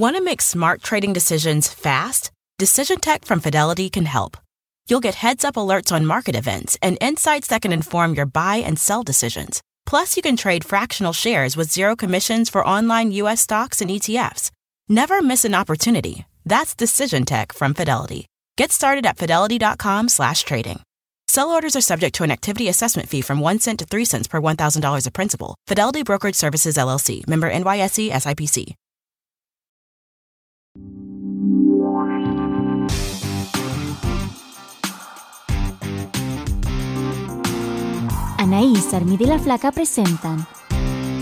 Want to make smart trading decisions fast? Decision Tech from Fidelity can help. You'll get heads up alerts on market events and insights that can inform your buy and sell decisions. Plus, you can trade fractional shares with zero commissions for online U.S. stocks and ETFs. Never miss an opportunity. That's Decision Tech from Fidelity. Get started at fidelity.com slash trading. Sell orders are subject to an activity assessment fee from 1 cent to 3 cents per $1,000 of principal. Fidelity Brokerage Services, LLC. Member NYSE SIPC. Anaís, Armida y la Flaca presentan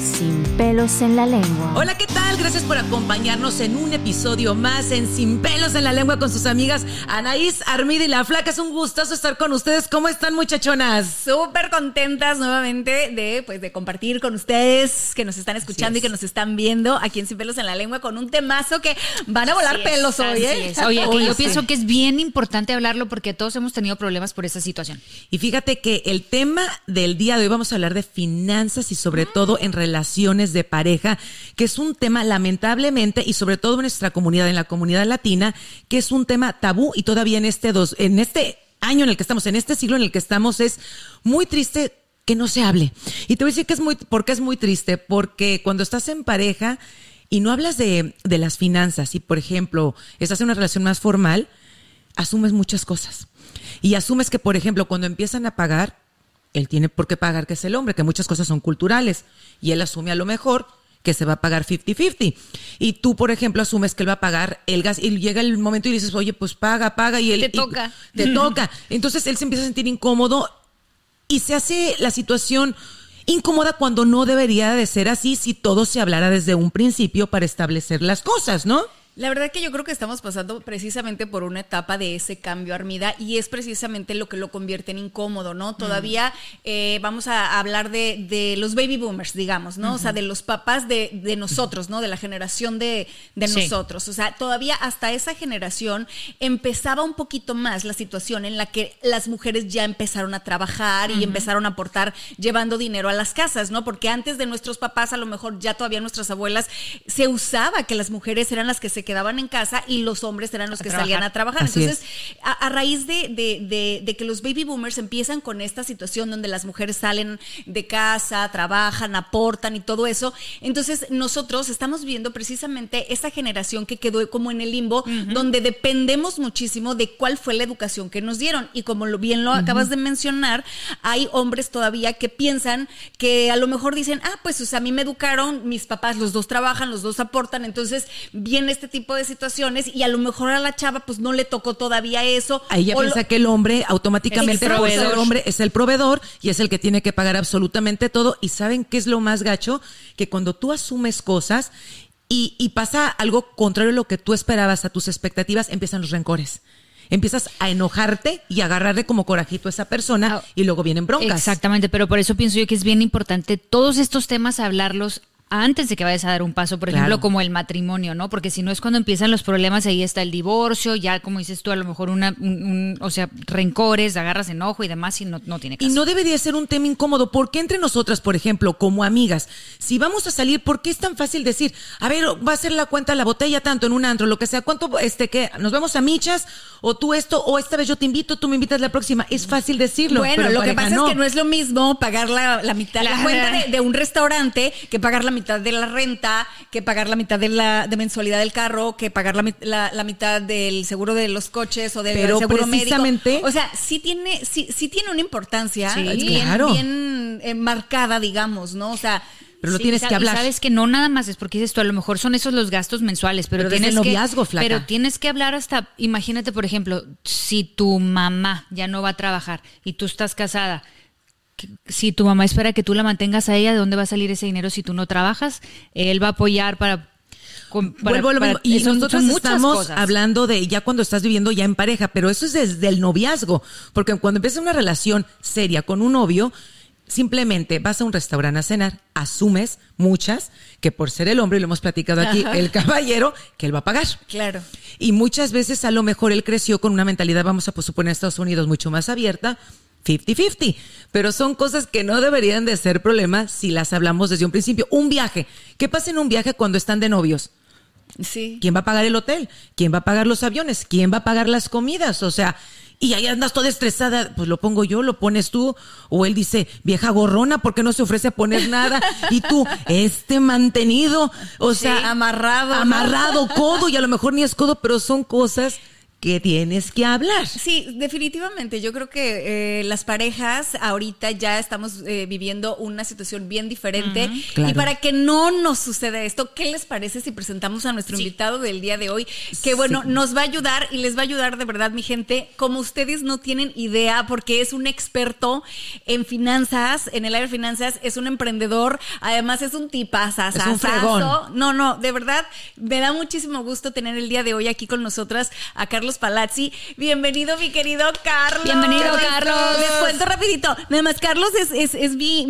Sin pelos en la lengua. Hola, ¿qué tal? Gracias por acompañarnos en un episodio más en Sin pelos en la lengua con sus amigas Anaís, Armida y la Flaca. Es un gustazo estar con ustedes. ¿Cómo están, muchachonas? Súper contentas nuevamente de, pues, de compartir con ustedes que nos están escuchando y que nos están viendo aquí en Sin pelos en la lengua con un temazo que van a volar Así es, pelos hoy, ¿eh? es. Oye, que Hoy yo sí. pienso que es bien importante hablarlo porque todos hemos tenido problemas por esa situación. Y fíjate que el tema del día de hoy vamos a hablar de finanzas y sobre todo en relaciones de pareja, que es un tema lamentablemente y sobre todo en nuestra comunidad, en la comunidad latina, que es un tema tabú y todavía en este dos, en este año en el que estamos, en este siglo en el que estamos, es muy triste que no se hable. Y te voy a decir que es muy, porque es muy triste, porque cuando estás en pareja y no hablas de, de las finanzas, y por ejemplo, estás en una relación más formal, asumes muchas cosas. Y asumes que, por ejemplo, cuando empiezan a pagar, él tiene por qué pagar, que es el hombre, que muchas cosas son culturales. Y él asume a lo mejor que se va a pagar 50-50. Y tú, por ejemplo, asumes que él va a pagar el gas y llega el momento y dices, oye, pues paga, paga. Y él, Te y- toca. te toca. Entonces él se empieza a sentir incómodo y se hace la situación incómoda cuando no debería de ser así si todo se hablara desde un principio para establecer las cosas, ¿no? La verdad que yo creo que estamos pasando precisamente por una etapa de ese cambio, Armida, y es precisamente lo que lo convierte en incómodo, ¿no? Todavía eh, vamos a hablar de, de los baby boomers, digamos, ¿no? O sea, de los papás de, de nosotros, ¿no? De la generación de, de Sí. nosotros. O sea, todavía hasta esa generación empezaba un poquito más la situación en la que las mujeres ya empezaron a trabajar y empezaron a aportar llevando dinero a las casas, ¿no? Porque antes de nuestros papás, a lo mejor ya todavía nuestras abuelas, se usaba que las mujeres eran las que se quedaban en casa y los hombres eran los que trabajar. salían a trabajar. Así Entonces, a, a raíz de, de- de- de que los baby boomers empiezan con esta situación donde las mujeres salen de casa, trabajan, aportan y todo eso, entonces nosotros estamos viendo precisamente esa generación que quedó como en el limbo, donde dependemos muchísimo de cuál fue la educación que nos dieron. Y como lo bien lo acabas de mencionar, hay hombres todavía que piensan que a lo mejor dicen, ah, pues o sea, a mí me educaron, mis papás, los dos trabajan, los dos aportan, entonces viene este tipo de situaciones y a lo mejor a la chava pues no le tocó todavía eso. Ahí ella o piensa lo- que el hombre automáticamente Es el hombre es el proveedor y es el que tiene que pagar absolutamente todo. Y saben qué es lo más gacho? Que cuando tú asumes cosas y, y pasa algo contrario a lo que tú esperabas, a tus expectativas, empiezan los rencores. Empiezas a enojarte y a agarrarle como corajito a esa persona Ah, y luego vienen broncas. Exactamente, pero por eso pienso yo que es bien importante todos estos temas hablarlos antes de que vayas a dar un paso, por Claro. ejemplo, como el matrimonio, ¿no? Porque si no es cuando empiezan los problemas, ahí está el divorcio, ya como dices tú, a lo mejor una, un- un- o sea, rencores, agarras enojo y demás y no, no tiene Y caso. no debería ser un tema incómodo, porque entre nosotras, por ejemplo, como amigas, si vamos a salir, ¿por qué es tan fácil decir, a ver, va a ser la cuenta la botella tanto en un antro, lo que sea, cuánto, este, que nos vemos a michas, o tú esto, o esta vez yo te invito, tú me invitas la próxima? Es fácil decirlo. Bueno, pero lo que pasa es que no es lo mismo pagar la, la mitad, la La- cuenta de, de un restaurante que pagar la mitad de la renta, que pagar la mitad de la de mensualidad del carro, que pagar la, la- la mitad del seguro de los coches o del Pero seguro precisamente- médico. O sea, sí tiene, sí, sí tiene una importancia Sí, bien, claro. bien eh, marcada, digamos, ¿no? O sea, Pero lo Sí, tienes que y hablar. sabes que no nada más es porque dices tú, a lo mejor son esos los gastos mensuales, pero, tienes que noviazgo, flaca. pero tienes que hablar hasta, imagínate por ejemplo, si tu mamá ya no va a trabajar y tú estás casada, si tu mamá espera que tú la mantengas a ella, ¿de dónde va a salir ese dinero si tú no trabajas? Él va a apoyar para Vuelvo y nosotros estamos hablando de ya cuando estás viviendo ya en pareja, pero eso es desde el noviazgo, porque cuando empieza una relación seria con un novio, simplemente vas a un restaurante a cenar, asumes muchas que por ser el hombre, y lo hemos platicado aquí, el caballero, que él va a pagar. Claro. Y muchas veces a lo mejor él creció con una mentalidad, vamos a pues, suponer, Estados Unidos mucho más abierta, 50-50. Pero son cosas que no deberían de ser problemas si las hablamos desde un principio. Un viaje. ¿Qué pasa en un viaje cuando están de novios? Sí. ¿Quién va a pagar el hotel? ¿Quién va a pagar los aviones? ¿Quién va a pagar las comidas? O sea, y ahí andas toda estresada, pues lo pongo yo, lo pones tú, o él dice, vieja gorrona, ¿por qué no se ofrece a poner nada? Y tú, este mantenido, o sea, amarrado, amarrado, codo, y a lo mejor ni es codo, pero son cosas que tienes que hablar. Sí, definitivamente. Yo creo que eh, las parejas ahorita ya estamos eh, viviendo una situación bien diferente. Y para que no nos suceda esto, ¿qué les parece si presentamos a nuestro invitado del día de hoy? Que bueno, nos va a ayudar y les va a ayudar de verdad, mi gente, como ustedes no tienen idea, porque es un experto en finanzas, en el área de finanzas, es un emprendedor, además es un tipazazazo. Es un fregón. No, no, de verdad, me da muchísimo gusto tener el día de hoy aquí con nosotras a Carlos Palazzi. Bienvenido, mi querido Carlos. Bienvenido, Carlos. Les cuento rapidito. Nada más, Carlos es, es, mi,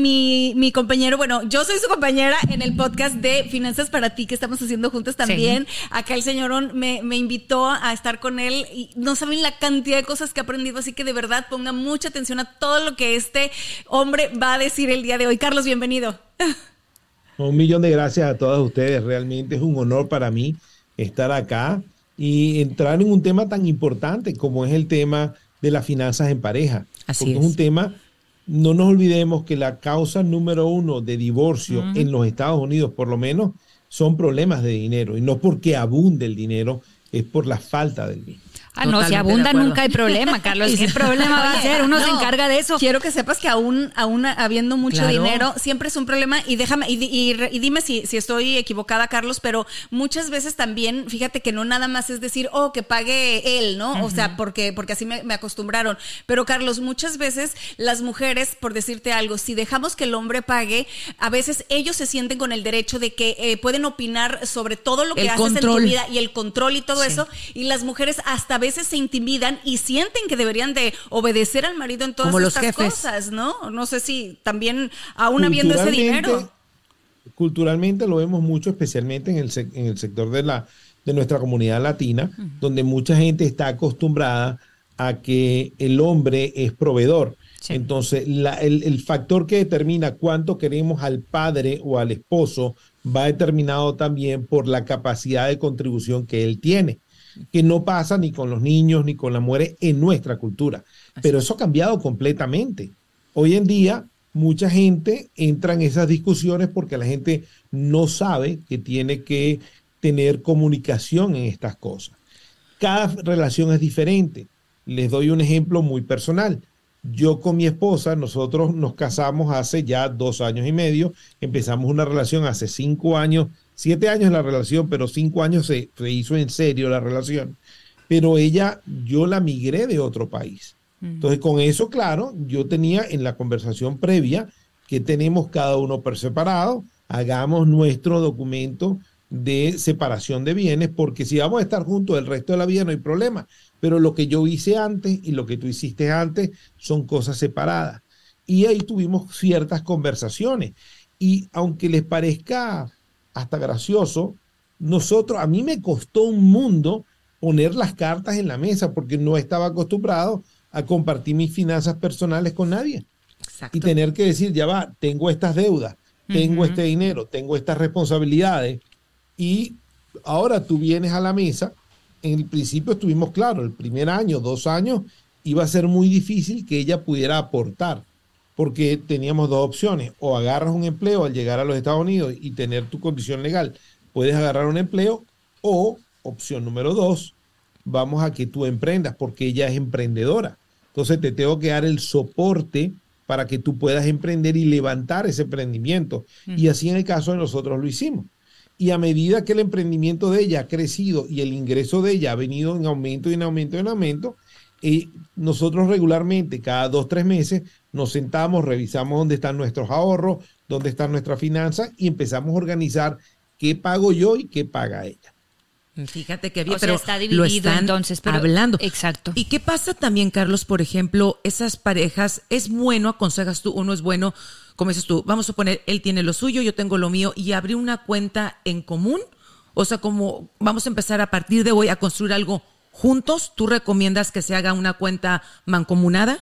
mi, compañero. Bueno, yo soy su compañera en el podcast de Finanzas para ti que estamos haciendo juntos también. Acá el señorón me, me invitó a estar con él y no saben la cantidad de cosas que ha aprendido, así que de verdad pongan mucha atención a todo lo que este hombre va a decir el día de hoy. Carlos, bienvenido. Un millón de gracias a todos ustedes. Realmente es un honor para mí estar acá y entrar en un tema tan importante como es el tema de las finanzas en pareja. Así porque es. un tema, no nos olvidemos que la causa número uno de divorcio en los Estados Unidos, por lo menos, son problemas de dinero. Y no porque abunde el dinero, es por la falta del mismo. Ah, no, si abunda nunca hay problema, Carlos. ¿Qué problema va a ser? Uno se encarga de eso. Quiero que sepas que aún, aún habiendo mucho dinero, siempre es un problema. Y déjame, y, dime si, si, estoy equivocada, Carlos, pero muchas veces también, fíjate que no nada más es decir, oh, que pague él, ¿no? O sea, porque, porque así me, acostumbraron. Pero, Carlos, muchas veces las mujeres, por decirte algo, si dejamos que el hombre pague, a veces ellos se sienten con el derecho de que eh, pueden opinar sobre todo lo que haces en tu vida y el control y todo eso. Y las mujeres hasta veces veces se intimidan y sienten que deberían de obedecer al marido en todas estas cosas, ¿no? No sé si también aún habiendo ese dinero. Culturalmente lo vemos mucho, especialmente en el, en el sector de, la, de nuestra comunidad latina, donde mucha gente está acostumbrada a que el hombre es proveedor. Entonces, el, el, factor que determina cuánto queremos al padre o al esposo va determinado también por la capacidad de contribución que él tiene que no pasa ni con los niños ni con las mujeres en nuestra cultura. Pero eso ha cambiado completamente. Hoy en día, mucha gente entra en esas discusiones porque la gente no sabe que tiene que tener comunicación en estas cosas. Cada relación es diferente. Les doy un ejemplo muy personal. Yo con mi esposa, nosotros nos casamos hace ya dos años y medio, empezamos una relación hace cinco años siete años en la relación, pero cinco años se, hizo en serio la relación. Pero ella, yo la migré de otro país. Entonces, con eso, claro, yo tenía en la conversación previa que tenemos cada uno por separado, hagamos nuestro documento de separación de bienes, porque si vamos a estar juntos el resto de la vida no hay problema. Pero lo que yo hice antes y lo que tú hiciste antes son cosas separadas. Y ahí tuvimos ciertas conversaciones. Y aunque les parezca hasta gracioso, nosotros, a mí me costó un mundo poner las cartas en la mesa porque no estaba acostumbrado a compartir mis finanzas personales con nadie. Y tener que decir, ya va, tengo estas deudas, tengo este dinero, tengo estas responsabilidades. Y ahora tú vienes a la mesa, en el principio estuvimos claros, el primer año, dos años, iba a ser muy difícil que ella pudiera aportar porque teníamos dos opciones, o agarras un empleo al llegar a los Estados Unidos y tener tu condición legal, puedes agarrar un empleo, o opción número dos, vamos a que tú emprendas, porque ella es emprendedora. Entonces te tengo que dar el soporte para que tú puedas emprender y levantar ese emprendimiento. Y así en el caso de nosotros lo hicimos. Y a medida que el emprendimiento de ella ha crecido y el ingreso de ella ha venido en aumento y en aumento y en aumento, y nosotros regularmente, cada dos, tres meses, nos sentamos, revisamos dónde están nuestros ahorros, dónde están nuestras finanzas y empezamos a organizar qué pago yo y qué paga ella. Fíjate que había, O sea, pero está lo están entonces, pero- hablando. exacto. ¿Y qué pasa también, Carlos? Por ejemplo, esas parejas, ¿es bueno, aconsejas tú, o no es bueno, como dices tú, vamos a poner, él tiene lo suyo, yo tengo lo mío, y abrir una cuenta en común? O sea, como vamos a empezar a partir de hoy a construir algo juntos, ¿tú recomiendas que se haga una cuenta mancomunada?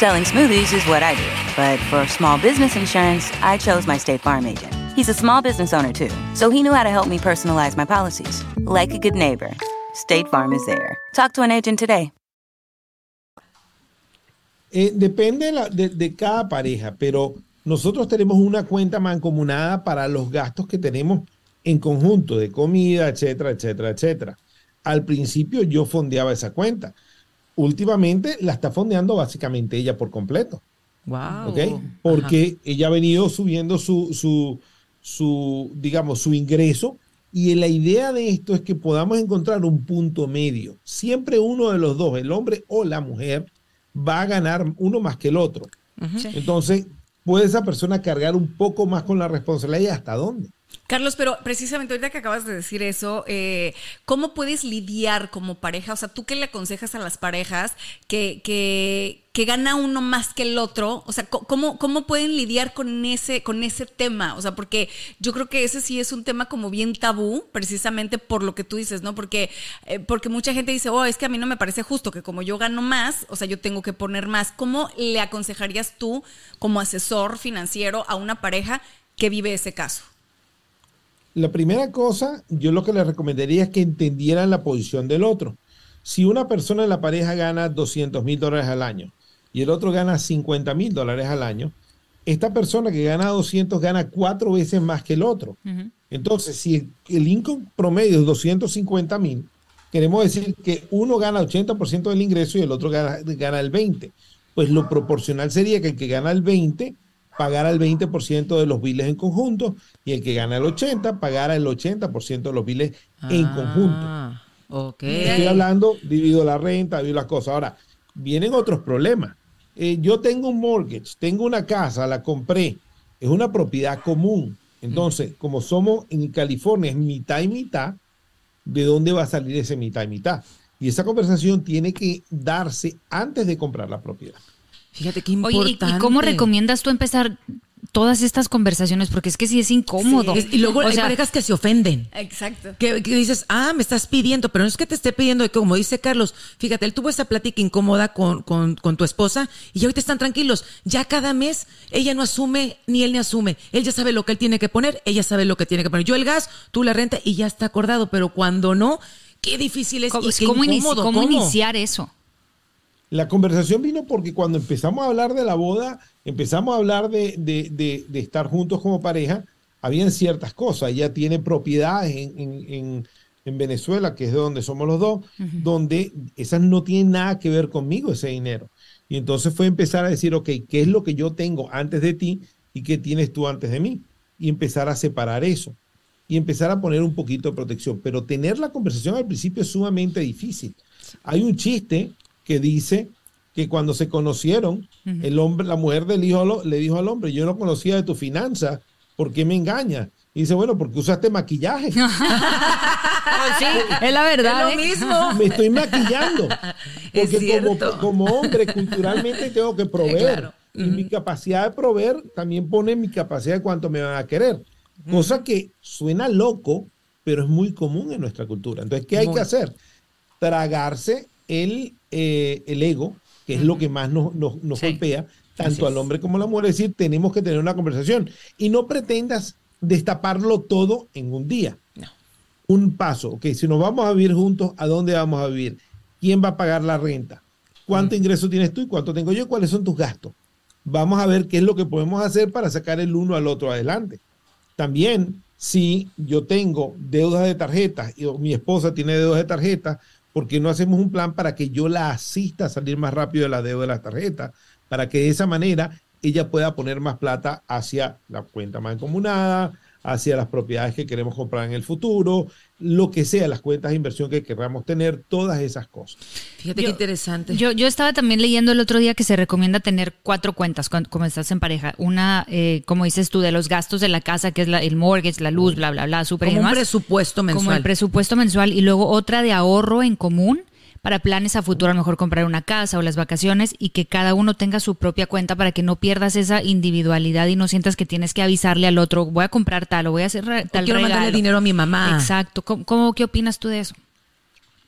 Selling smoothies is what I do, but for small business insurance, I chose my State Farm agent. He's a small business owner too, so he knew how to help me personalize my policies. Like a good neighbor, State Farm is there. Talk to an agent today. Eh, depende de, la- de- de cada pareja, pero nosotros tenemos una cuenta mancomunada para los gastos que tenemos en conjunto, de comida, etcétera, etcétera, etcétera. Al principio yo fondeaba esa cuenta. Últimamente la está fondeando básicamente ella por completo. Wow. ¿ok? Porque ella ha venido subiendo su, su, su, digamos, su ingreso y la idea de esto es que podamos encontrar un punto medio. Siempre uno de los dos, el hombre o la mujer, va a ganar uno más que el otro. Entonces, puede esa persona cargar un poco más con la responsabilidad y hasta dónde. Carlos, pero precisamente ahorita que acabas de decir eso, eh, ¿cómo puedes lidiar como pareja? O sea, ¿tú qué le aconsejas a las parejas que, que, que gana uno más que el otro? O sea, ¿cómo, ¿cómo pueden lidiar con ese, con ese tema? O sea, porque yo creo que ese sí es un tema como bien tabú, precisamente por lo que tú dices, ¿no? Porque, eh, porque mucha gente dice, oh, es que a mí no me parece justo que como yo gano más, o sea, yo tengo que poner más. ¿Cómo le aconsejarías tú como asesor financiero a una pareja que vive ese caso? La primera cosa, yo lo que le recomendaría es que entendieran la posición del otro. Si una persona en la pareja gana 200 mil dólares al año y el otro gana 50 mil dólares al año, esta persona que gana 200 gana cuatro veces más que el otro. Entonces, si el, el income promedio es 250 mil, queremos decir que uno gana 80% del ingreso y el otro gana, gana el 20%. Pues lo proporcional sería que el que gana el 20 pagara el 20% de los biles en conjunto y el que gana el 80 pagara el 80% de los biles en conjunto. Ah, ok. Estoy hablando, divido la renta, divido las cosas. Ahora, vienen otros problemas. Eh, yo tengo un mortgage, tengo una casa, la compré, es una propiedad común. Entonces, como somos en California, es mitad y mitad, ¿de dónde va a salir ese mitad y mitad? Y esa conversación tiene que darse antes de comprar la propiedad. Fíjate qué Oye, ¿y- importante. ¿y cómo recomiendas tú empezar todas estas conversaciones? Porque es que sí es incómodo. Y luego O hay sea, parejas que se ofenden. Exacto. Que, que dices, ah, me estás pidiendo, pero no es que te esté pidiendo, que como dice Carlos, fíjate, él tuvo esa plática incómoda con, con, con tu esposa y ahorita están tranquilos. Ya cada mes ella no asume, ni él ni asume. Él ya sabe lo que él tiene que poner, ella sabe lo que tiene que poner. Yo el gas, tú la renta y ya está acordado, pero cuando no, qué difícil es. ¿Cómo, y qué cómo inici- incómodo, cómo ¿cómo? iniciar eso? La conversación vino porque cuando empezamos a hablar de la boda, empezamos a hablar de, de- de- de estar juntos como pareja, habían ciertas cosas. Ella tiene propiedades en, en- en- en Venezuela, que es de donde somos los dos, donde esas no tienen nada que ver conmigo, ese dinero. Y entonces fue empezar a decir, ok, ¿qué es lo que yo tengo antes de ti y qué tienes tú antes de mí? Y empezar a separar eso. Y empezar a poner un poquito de protección. Pero tener la conversación al principio es sumamente difícil. Hay un chiste que dice que cuando se conocieron, el hombre, la mujer del hijo lo- le dijo al hombre, yo no conocía de tu finanza, ¿por qué me engañas? Y dice, bueno, porque usaste maquillaje. Pues sí, es la verdad. Es lo ¿eh? mismo. Me estoy maquillando. Es Porque como, hombre, culturalmente tengo que proveer. Claro. Y mi capacidad de proveer también pone mi capacidad de cuánto me van a querer. Cosa que suena loco, pero es muy común en nuestra cultura. Entonces, ¿qué hay Muy. que hacer? Tragarse el, eh, el ego, que es lo que más nos, nos, nos Sí. golpea, tanto al hombre como a la mujer. Es decir, tenemos que tener una conversación. Y no pretendas destaparlo todo en un día un paso. Ok, si nos vamos a vivir juntos, ¿a dónde vamos a vivir? ¿Quién va a pagar la renta? ¿Cuánto ingreso tienes tú y cuánto tengo yo? ¿Cuáles son tus gastos? vamos a ver qué es lo que podemos hacer para sacar el uno al otro adelante. También, si yo tengo deudas de tarjetas y mi esposa tiene deudas de tarjetas, ¿por qué no hacemos un plan para que yo la asista a salir más rápido de la deuda de las tarjetas? Para que de esa manera ella pueda poner más plata hacia la cuenta mancomunada, hacia las propiedades que queremos comprar en el futuro, lo que sea, las cuentas de inversión que queramos tener, todas esas cosas. Fíjate qué interesante. Yo, yo estaba también leyendo el otro día que se recomienda tener cuatro cuentas cuando, como estás en pareja. Una, eh, como dices tú, de los gastos de la casa, que es la, el mortgage, la luz, bla, bla, bla, súper Como un presupuesto mensual. Como el presupuesto mensual. Y luego otra de ahorro en común para planes a futuro, a lo mejor comprar una casa o las vacaciones y que cada uno tenga su propia cuenta para que no pierdas esa individualidad y no sientas que tienes que avisarle al otro, voy a comprar tal o voy a hacer tal quiero regalo. mandarle dinero a mi mamá. Exacto. ¿Cómo, cómo- qué opinas tú de eso?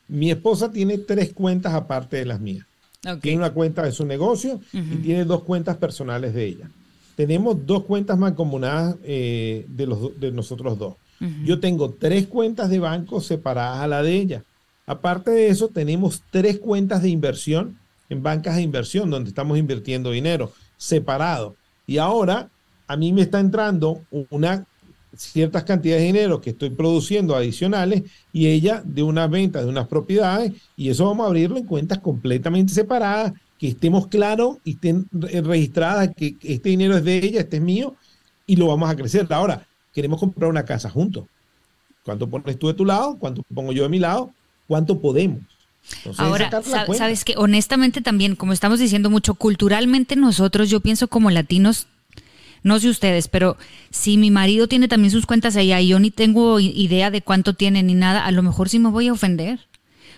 Mi esposa tiene tres cuentas aparte de las mías. Tiene una cuenta de su negocio y tiene dos cuentas personales de ella. Tenemos dos cuentas mancomunadas eh, de, los, de nosotros dos. Yo tengo tres cuentas de banco separadas a la de ella. Aparte de eso, tenemos tres cuentas de inversión en bancas de inversión donde estamos invirtiendo dinero separado. Y ahora a mí me está entrando una ciertas cantidades de dinero que estoy produciendo adicionales y ella de una venta de unas propiedades y eso vamos a abrirlo en cuentas completamente separadas, que estemos claros y estén re- registradas que este dinero es de ella, este es mío y lo vamos a crecer. Ahora, queremos comprar una casa juntos. ¿Cuánto pones tú de tu lado? ¿Cuánto pongo yo de mi lado? ¿Cuánto podemos? Entonces, Ahora, sabes que honestamente también, como estamos diciendo mucho, culturalmente nosotros, yo pienso como latinos, no sé ustedes, pero si mi marido tiene también sus cuentas allá y yo ni tengo idea de cuánto tiene ni nada, a lo mejor sí me voy a ofender.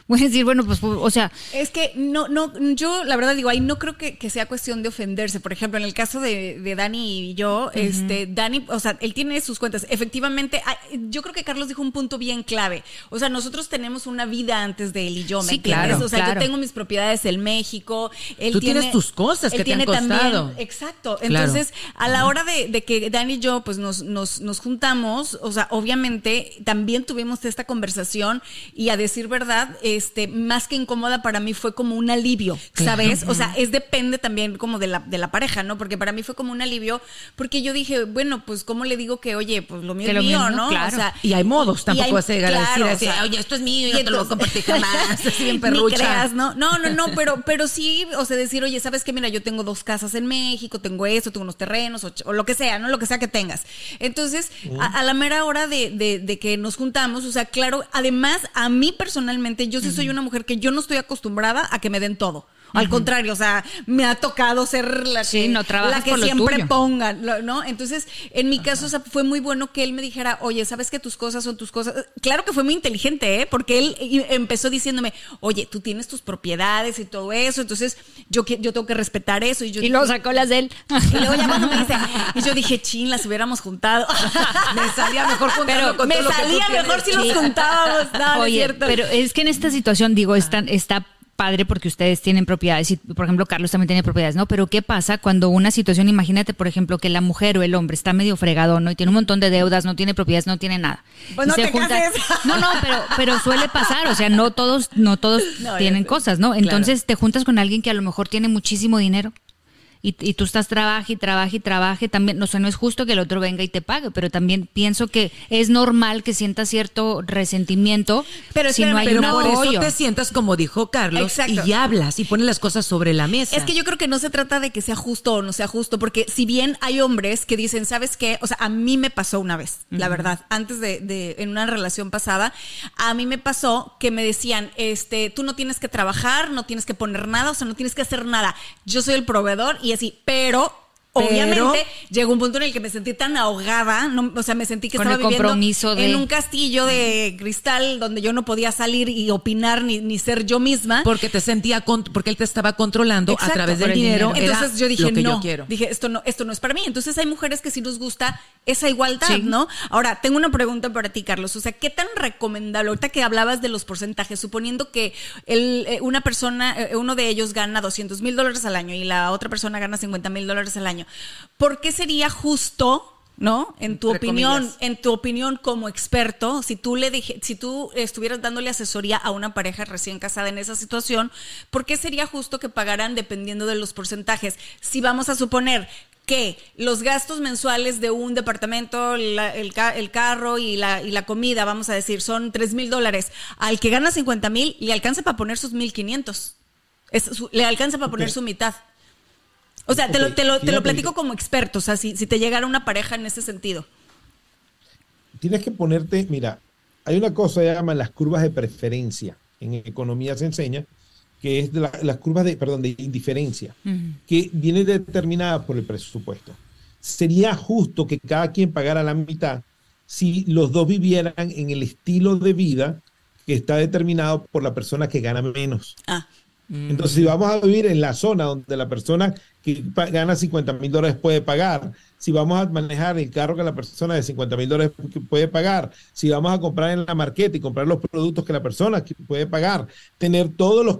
Voy a decir, bueno, pues, o sea, Es que no, no, yo la verdad digo, ahí no creo que, que sea cuestión de ofenderse. Por ejemplo, en el caso de, de Dani y yo, este, Dani, o sea, él tiene sus cuentas. Efectivamente, yo creo que Carlos dijo un punto bien clave. O sea, nosotros tenemos una vida antes de él y yo, ¿me Sí, entiendes? claro, o sea, claro. yo tengo mis propiedades en México. Él Tú tiene, tienes tus cosas él que te han tiene también- exacto. Claro. Entonces, a la hora de, de que Dani y yo, pues, nos, nos, nos juntamos, o sea, obviamente también tuvimos esta conversación y a decir verdad, este, más que incómoda para mí fue como un alivio, ¿sabes? O sea, es depende también como de la, de la pareja, ¿no? Porque para mí fue como un alivio, porque yo dije, bueno, pues, ¿cómo le digo que, oye, pues lo mío es lo mío, es ¿no? claro. O sea, Y hay modos, tampoco decir claro, así, o sea, oye, esto es mío, y yo te lo voy a compartir jamás, así bien Ni perrucha. creas, ¿no? No, no, no, pero, pero sí, o sea, decir, oye, ¿sabes qué? Mira, yo tengo dos casas en México, tengo esto, tengo unos terrenos, o, lo que sea, ¿no? Lo que sea que tengas. Entonces, a, a la mera hora de, de- de que nos juntamos, o sea, claro, además, a mí personalmente, yo sí soy una mujer que yo no estoy acostumbrada a que me den todo. Al contrario, o sea, me ha tocado ser la Sí, que, no la que siempre pongan, ¿no? Entonces, en mi caso, o sea, fue muy bueno que él me dijera, oye, ¿sabes que tus cosas son tus cosas? Claro que fue muy inteligente, ¿eh? Porque él empezó diciéndome, oye, tú tienes tus propiedades y todo eso, entonces yo, yo tengo que respetar eso. Y, yo y luego sacó las de él. y luego ya cuando me dice, y yo dije, chin, las hubiéramos juntado. Me salía mejor juntarlo con me todo lo que tú salía mejor si los juntábamos. Es Oye, cierto. pero es que en esta situación, digo, está, está padre porque ustedes tienen propiedades y, por ejemplo, Carlos también tiene propiedades, ¿no? Pero ¿qué pasa cuando una situación, imagínate, por ejemplo, que la mujer o el hombre está medio fregado, ¿no? Y tiene un montón de deudas, no tiene propiedades, no tiene nada. Pues no te. No, no, pero, pero suele pasar, o sea, no todos, no todos No, tienen cosas, ¿no? Entonces te juntas con alguien que a lo mejor tiene muchísimo dinero. Y, y tú estás trabaje y trabaje y trabaje también, no, o sea, no es justo que el otro venga y te pague, pero también pienso que es normal que sientas cierto resentimiento Pero si no hay Pero un por eso te sientas como dijo Carlos Exacto. y hablas y pones las cosas sobre la mesa. Es que yo creo que no se trata de que sea justo o no sea justo, porque si bien hay hombres que dicen, ¿sabes qué? O sea, a mí me pasó una vez, la verdad, antes de, de- en una relación pasada, a mí me pasó que me decían, este, tú no tienes que trabajar, no tienes que poner nada, o sea, no tienes que hacer nada. Yo soy el proveedor y así, pero Obviamente llegó un punto en el que me sentí tan ahogada, no- o sea, me sentí que estaba viviendo de- en un castillo de cristal donde yo no podía salir y opinar ni, ni ser yo misma. porque te sentía con- porque él te estaba controlando Exacto, a través del el dinero. dinero. Entonces yo dije, no, yo quiero. dije, esto no, esto no es para mí. Entonces hay mujeres que sí nos gusta esa igualdad, Sí. ¿no? Ahora, tengo una pregunta para ti, Carlos. O sea, ¿qué tan recomendable, ahorita que hablabas de los porcentajes, suponiendo que el, eh, una persona, eh, uno de ellos gana 200 mil dólares al año y la otra persona gana 50 mil dólares al año, ¿por qué sería justo ¿no? En tu Entre opinión, comillas. en tu opinión como experto, si tú le dije, si tú estuvieras dándole asesoría a una pareja recién casada en esa situación, ¿por qué sería justo que pagaran dependiendo de los porcentajes? Si vamos a suponer que los gastos mensuales de un departamento, la- el, ca- el carro y la, y la comida, vamos a decir, son 3 mil dólares, al que gana 50 mil le alcanza para poner sus 1.500. Es su- le alcanza para poner su mitad. O sea, te, lo, te, lo, te lo platico que- como experto, o sea, si, si te llegara una pareja en ese sentido. tienes que ponerte, mira, hay una cosa que llaman las curvas de preferencia. En economía se enseña que es de la- las curvas de, perdón, de indiferencia, que viene determinada por el presupuesto. Sería justo que cada quien pagara la mitad si los dos vivieran en el estilo de vida que está determinado por la persona que gana menos. Ah, Entonces, si vamos a vivir en la zona donde la persona que gana 50 mil dólares puede pagar, si vamos a manejar el carro que la persona de 50 mil dólares puede pagar, si vamos a comprar en la marqueta y comprar los productos que la persona puede pagar, tener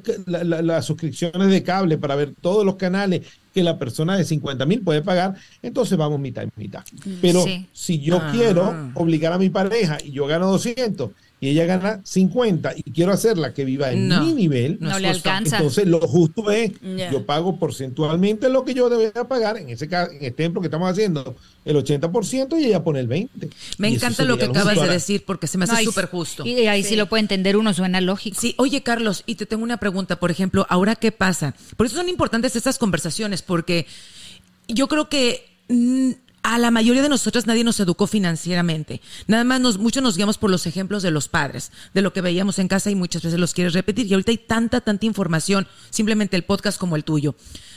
ca- la- la- las suscripciones de cable para ver todos los canales que la persona de 50 mil puede pagar, entonces vamos mitad y mitad. Pero Sí. si yo Ah. quiero obligar a mi pareja y yo gano 200 y ella gana 50 y quiero hacerla que viva en No, mi nivel, No le alcanza. entonces, lo justo es, yo pago porcentualmente lo que yo debería pagar, en ese caso, en este ejemplo que estamos haciendo, el 80% y ella pone el 20%. Me Y encanta lo que acabas de decir porque se me No, hace y- súper justo. Y ahí sí. lo puede entender uno, suena lógico. Sí, oye Carlos, y te tengo una pregunta, por ejemplo, ahora qué pasa. Por eso son importantes estas conversaciones, porque yo creo que mm, a la mayoría de nosotras nadie nos educó financieramente. Nada más nos, mucho nos guiamos por los ejemplos de los padres, de lo que veíamos en casa y muchas veces los quieres repetir. Y ahorita hay tanta, tanta información, simplemente el podcast como el tuyo.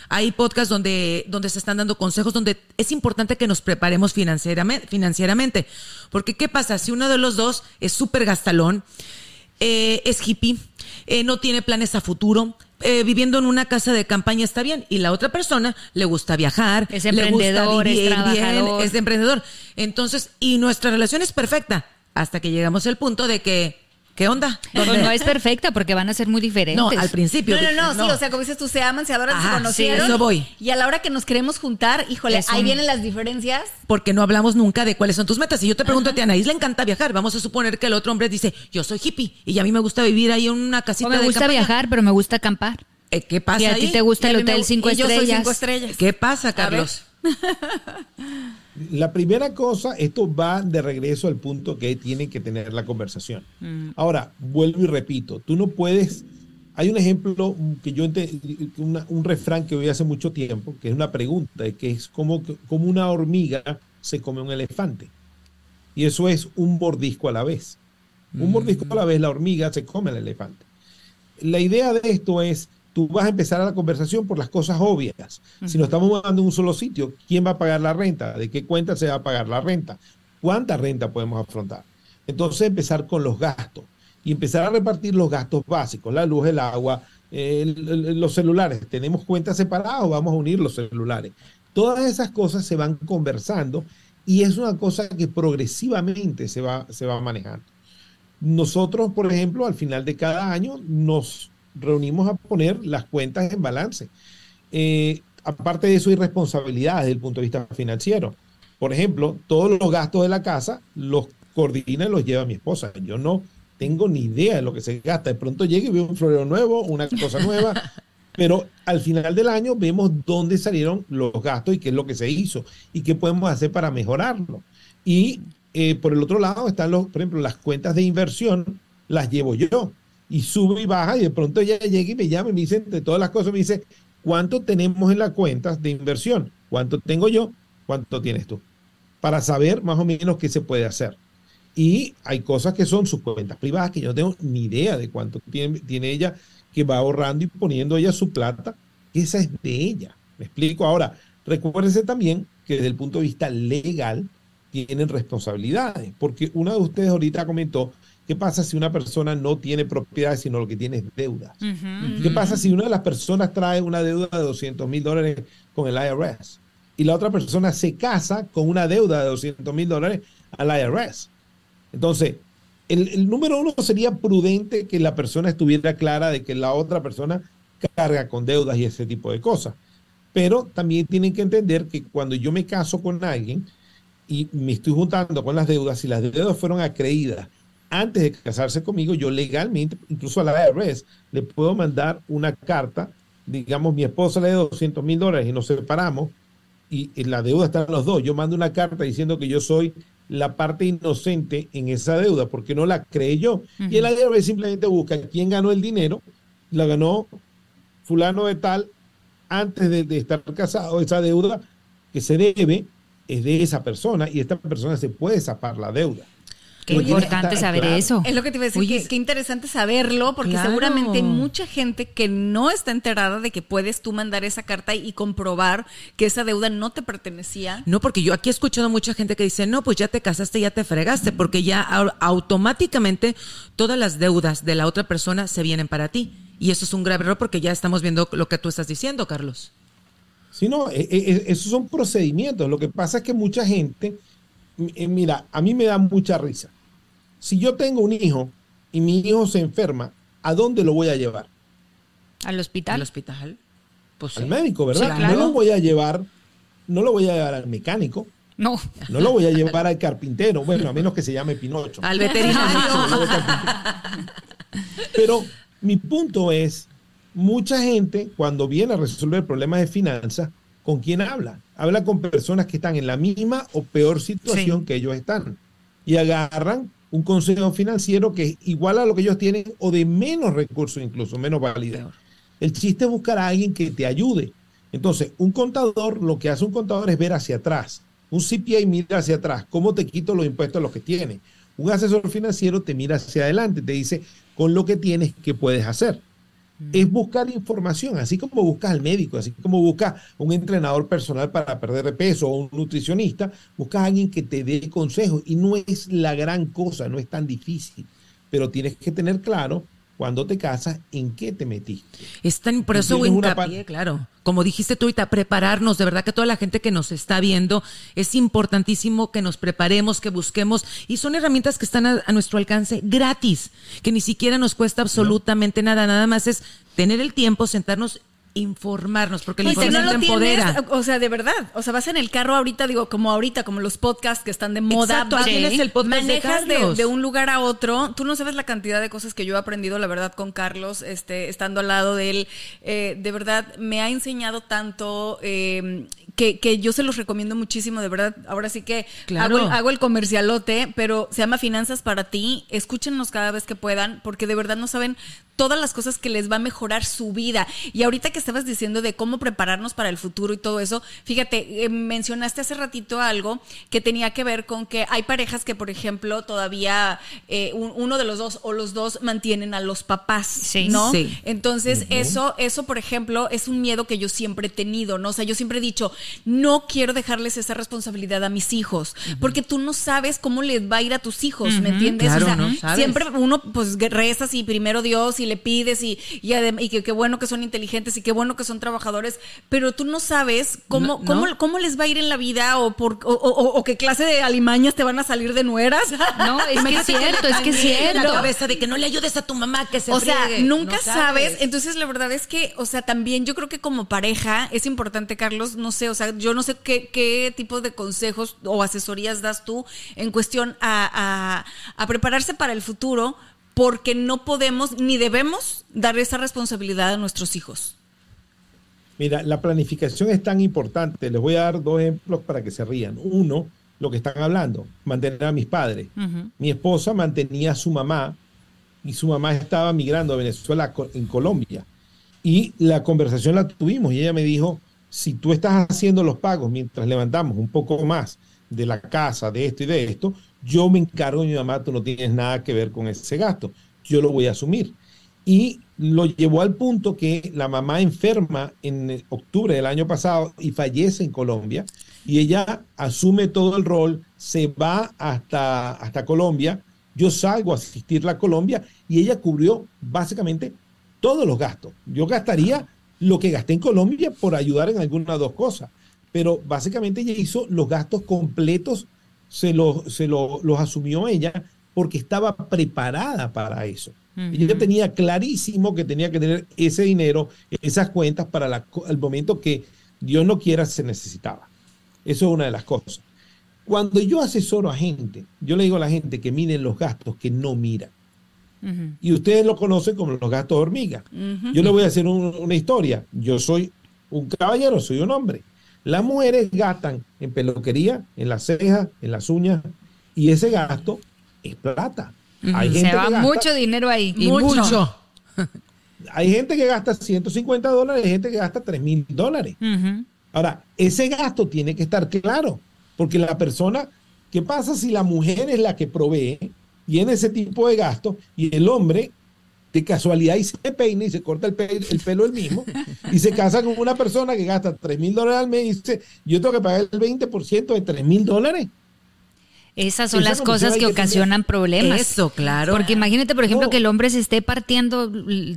Hay podcasts donde, donde se están dando consejos, donde es importante que nos preparemos financieramente, financieramente. Porque ¿qué pasa? Si uno de los dos es súper gastalón, eh, es hippie, eh, no tiene planes a futuro, eh, viviendo en una casa de campaña está bien, y la otra persona le gusta viajar, Es le gusta emprendedor, es vivir bien, es emprendedor. Entonces, y nuestra relación es perfecta, hasta que llegamos al punto de que, ¿qué onda? Pues ¿Dónde? no es perfecta porque van a ser muy diferentes. No, al principio. No, no, no, sí, o sea, como dices tú, se aman, se adoran, se Ajá, conocieron. sí, eso voy. Y a la hora que nos queremos juntar, híjole, Es ahí un- vienen las diferencias. porque no hablamos nunca de cuáles son tus metas. Y yo te pregunto a ti, Anaís, le encanta viajar. Vamos a suponer que el otro hombre dice, yo soy hippie y a mí me gusta vivir ahí en una casita O me de gusta campaña. viajar, pero me gusta acampar. Eh, ¿Qué pasa Y a ti te gusta el me hotel gu- cinco y yo soy estrellas. cinco estrellas. ¿Qué pasa, A ver. Carlos? La primera cosa, esto va de regreso al punto que tienen que tener la conversación. Ahora, vuelvo y repito, tú no puedes, hay un ejemplo que yo, una- un refrán que oí hace mucho tiempo, que es una pregunta, que es como, como una hormiga se come un elefante. Y eso es un mordisco a la vez. Un mordisco a la vez, la hormiga se come al elefante. La idea de esto es, tú vas a empezar a la conversación por las cosas obvias. Si nos estamos mudando en un solo sitio, ¿quién va a pagar la renta? ¿De qué cuenta se va a pagar la renta? ¿Cuánta renta podemos afrontar? Entonces empezar con los gastos y empezar a repartir los gastos básicos, la luz, el agua, el- el- los celulares. ¿Tenemos cuentas separadas o vamos a unir los celulares? Todas esas cosas se van conversando y es una cosa que progresivamente se va, se va manejando. Nosotros, por ejemplo, al final de cada año nos reunimos a poner las cuentas en balance. Eh, aparte de eso, hay responsabilidades desde el punto de vista financiero. Por ejemplo, todos los gastos de la casa los coordina y los lleva mi esposa. Yo no tengo ni idea de lo que se gasta. De pronto llega y veo un florero nuevo, una cosa nueva, pero al final del año vemos dónde salieron los gastos y qué es lo que se hizo y qué podemos hacer para mejorarlo. Y eh, por el otro lado están los, por ejemplo, las cuentas de inversión, las llevo yo y sube y baja y de pronto ella llega y me llama y me dice, entre todas las cosas, me dice, ¿cuánto tenemos en las cuentas de inversión? ¿Cuánto tengo yo? ¿Cuánto tienes tú? Para saber más o menos qué se puede hacer. Y hay cosas que son sus cuentas privadas que yo no tengo ni idea de cuánto tiene, tiene ella que va ahorrando y poniendo ella su plata. Esa es de ella. Me explico. Ahora, recuérdense también que desde el punto de vista legal tienen responsabilidades, porque una de ustedes ahorita comentó, ¿qué pasa si una persona no tiene propiedades, sino lo que tiene es deudas? ¿Qué pasa si una de las personas trae una deuda de 200 mil dólares con el IRS y la otra persona se casa con una deuda de 200 mil dólares al IRS? Entonces, el, el número uno sería prudente que la persona estuviera clara de que la otra persona carga con deudas y ese tipo de cosas. Pero también tienen que entender que cuando yo me caso con alguien, y me estoy juntando con las deudas, si las deudas fueron acreídas antes de casarse conmigo, yo legalmente, incluso a la IRS, le puedo mandar una carta, digamos, mi esposa le dio 200 mil dólares y nos separamos, y, la deuda está en los dos. Yo mando una carta diciendo que yo soy la parte inocente en esa deuda, porque no la creé yo. Y el IRS simplemente busca quién ganó el dinero, la ganó fulano de tal antes de, de estar casado, esa deuda que se debe es de esa persona y esta persona se puede zapar la deuda. Qué importante saber eso. Es lo que te iba a decir, qué, interesante saberlo, porque seguramente hay mucha gente que no está enterada de que puedes tú mandar esa carta y comprobar que esa deuda no te pertenecía. No, porque yo aquí he escuchado mucha gente que dice, no, pues ya te casaste, ya te fregaste, porque ya automáticamente todas las deudas de la otra persona se vienen para ti. Y eso es un grave error porque ya estamos viendo lo que tú estás diciendo, Carlos. Sí, no, e, e, e, esos son procedimientos. Lo que pasa es que mucha gente, eh, mira, a mí me da mucha risa si yo tengo un hijo y mi hijo se enferma, ¿a dónde lo voy a llevar? Al hospital. Al hospital. Pues al médico, ¿verdad? No lo voy a llevar, no lo voy a llevar al mecánico. No. No lo voy a llevar al carpintero, bueno, a menos que se llame Pinocho. Al veterinario. Pero mi punto es, mucha gente cuando viene a resolver problemas de finanzas, ¿con quién habla? Habla con personas que están en la misma o peor situación que ellos están. Y agarran un consejo financiero que es igual a lo que ellos tienen o de menos recursos incluso, menos validez. El chiste es buscar a alguien que te ayude. Entonces, un contador, lo que hace un contador es ver hacia atrás. Un CPA mira hacia atrás, cómo te quito los impuestos a los que tienes. Un asesor financiero te mira hacia adelante, te dice, con lo que tienes, ¿qué puedes hacer? Es buscar información, así como buscas al médico, así como buscas un entrenador personal para perder de peso o un nutricionista, buscas a alguien que te dé consejos. Y no es la gran cosa, no es tan difícil, pero tienes que tener claro cuando te casas, ¿en qué te metiste? Es tan, por eso hincapié, claro. Como dijiste tú ahorita, prepararnos, de verdad que toda la gente que nos está viendo, es importantísimo que nos preparemos, que busquemos, y son herramientas que están a, nuestro alcance gratis, que ni siquiera nos cuesta absolutamente nada, nada más es tener el tiempo, sentarnos informarnos, porque la información no te empodera. o sea, de verdad, o sea, vas en el carro ahorita, digo, como ahorita, como los podcasts que están de moda, Exacto, tienes el podcast manejas de, de, un lugar a otro, tú no sabes la cantidad de cosas que yo he aprendido, la verdad, con Carlos, este, estando al lado de él, eh, de verdad, me ha enseñado tanto eh, que, que, yo se los recomiendo muchísimo, de verdad. Ahora sí que hago, hago, el comercialote, pero se llama Finanzas para ti. Escúchenos cada vez que puedan, porque de verdad no saben todas las cosas que les va a mejorar su vida. Y ahorita que estabas diciendo de cómo prepararnos para el futuro y todo eso, fíjate, eh, mencionaste hace ratito algo que tenía que ver con que hay parejas que, por ejemplo, todavía eh, uno de los dos o los dos mantienen a los papás, ¿no? Entonces, eso, eso, por ejemplo, es un miedo que yo siempre he tenido, ¿no? O sea, yo siempre he dicho, no quiero dejarles esa responsabilidad a mis hijos, porque tú no sabes cómo les va a ir a tus hijos, ¿me entiendes? o sea, siempre uno, pues, rezas y primero Dios y le pides y, y, y que qué bueno que son inteligentes y qué bueno que son trabajadores, pero tú no sabes cómo, cómo, cómo les va a ir en la vida o, por, o, qué clase de alimañas te van a salir de nueras. No, es que es cierto, es que es cierto. La cabeza de que no le ayudes a tu mamá que se O sea, nunca sabes. Entonces, la verdad es que, o sea, también yo creo que como pareja es importante, Carlos, no sé, o sea, yo no sé qué, qué tipo de consejos o asesorías das tú en cuestión a, a, a prepararse para el futuro, porque no podemos ni debemos dar esa responsabilidad a nuestros hijos. Mira, la planificación es tan importante. Les voy a dar dos ejemplos para que se rían. Uno, lo que están hablando, mantener a mis padres. Mi esposa mantenía a su mamá y su mamá estaba migrando a Venezuela en Colombia. Y la conversación la tuvimos y ella me dijo, si tú estás haciendo los pagos mientras levantamos un poco más de la casa, de esto y de esto, yo me encargo de mi mamá, tú no tienes nada que ver con ese gasto, yo lo voy a asumir. Y lo llevó al punto que la mamá enferma en octubre del año pasado y fallece en Colombia y ella asume todo el rol, se va hasta, hasta Colombia, yo salgo a asistirla a Colombia y ella cubrió básicamente todos los gastos. Yo gastaría lo que gasté en Colombia por ayudar en alguna de dos cosas, pero básicamente ella hizo los gastos completos se, se los asumió ella porque estaba preparada para eso. y Ella tenía clarísimo que tenía que tener ese dinero, esas cuentas para el momento que Dios no quiera se necesitaba. Eso es una de las cosas. Cuando yo asesoro a gente, yo le digo a la gente que miren los gastos que no mira. Y ustedes lo conocen como los gastos hormiga. Yo le voy a hacer un- una historia. Yo soy un caballero, soy un hombre. Las mujeres gastan en peluquería, en las cejas, en las uñas, y ese gasto es plata. Hay gente Se va que gasta- mucho dinero ahí. Y mucho. Hay gente que gasta 150 dólares, hay gente que gasta 3 mil dólares. Ahora, ese gasto tiene que estar claro, porque la persona, ¿qué pasa si la mujer es la que provee, tiene ese tipo de gasto y el hombre de casualidad y se peina y se corta el, pe- el pelo él mismo y se casa con una persona que gasta 3 mil dólares al mes y dice, yo tengo que pagar el 20% de 3 mil dólares? Esas son Esa las cosas que tener. ocasionan problemas. Eso, claro. Porque imagínate, por ejemplo, No. que el hombre se esté partiendo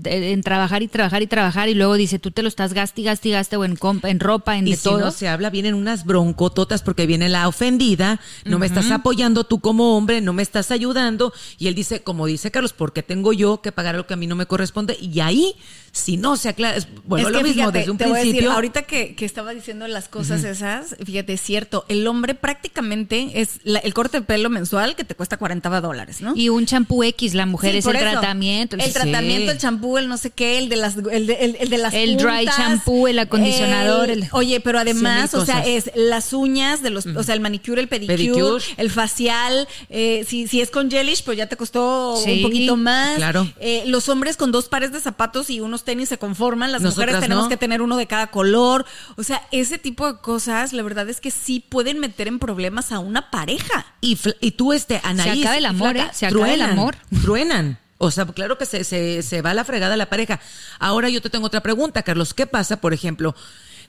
en trabajar y trabajar y trabajar y luego dice, tú te lo estás gaste y gaste y gaste o en, comp- en ropa, en Y de si todo. no se habla, vienen unas broncototas porque viene la ofendida, no me estás apoyando tú como hombre, no me estás ayudando. Y él dice, como dice Carlos, ¿por qué tengo yo que pagar lo que a mí no me corresponde? Y ahí, si no se aclara, es- bueno, Es lo que mismo fíjate, desde un te voy a principio. decir, ahorita que, que estaba diciendo las cosas esas, fíjate, es cierto, el hombre prácticamente es la- el corte de pelo mensual que te cuesta 40 dólares, ¿no? Y un champú X, la mujer Sí, es el eso. tratamiento. El sí. tratamiento, el champú, el no sé qué, el de las, el de, el- el de las El dry shampoo, el acondicionador, el- Oye, pero además, Sí, o sea, es las uñas de los, o sea, el manicure, el pedicure, Pedicure. el facial, eh, si, si es con gelish, pues ya te costó Sí, un poquito más. claro. Eh, los hombres con dos pares de zapatos y unos tenis se conforman, las Nosotras mujeres tenemos no. que tener uno de cada color. O sea, ese tipo de cosas, la verdad es que sí pueden meter en problemas a una pareja. Y, y tú, este, Anaís. acaba el amor, flaca, ¿eh? Se acaba el amor. Truenan. O sea, claro que se, se, se va a la fregada la pareja. Ahora yo te tengo otra pregunta, Carlos. ¿Qué pasa, por ejemplo,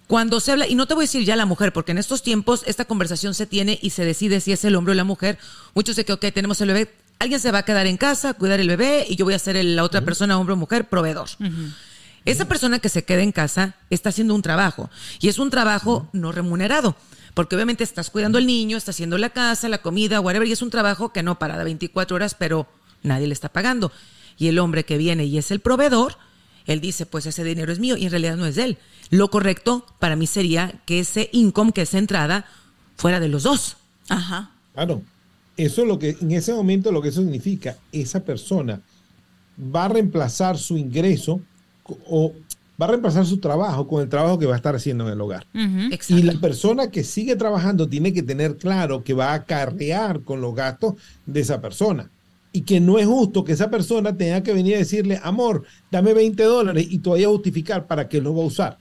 cuando se habla, y no te voy a decir ya la mujer, porque en estos tiempos esta conversación se tiene y se decide si es el hombre o la mujer. Muchos dicen que, ok, tenemos el bebé, alguien se va a quedar en casa, cuidar el bebé, y yo voy a ser el- la otra persona, hombre o mujer, proveedor. Esa persona que se queda en casa está haciendo un trabajo y es un trabajo no remunerado. Porque obviamente estás cuidando al niño, está haciendo la casa, la comida, whatever, y es un trabajo que no para de 24 horas, pero nadie le está pagando. Y el hombre que viene y es el proveedor, él dice, pues ese dinero es mío y en realidad no es de él. Lo correcto para mí sería que ese income, que esa entrada, fuera de los dos. Ajá. Claro, eso es lo que en ese momento lo que eso significa, esa persona va a reemplazar su ingreso o va a reemplazar su trabajo con el trabajo que va a estar haciendo en el hogar. Y la persona que sigue trabajando tiene que tener claro que va a acarrear con los gastos de esa persona. Y que no es justo que esa persona tenga que venir a decirle, amor, dame 20 dólares y todavía justificar para qué lo va a usar.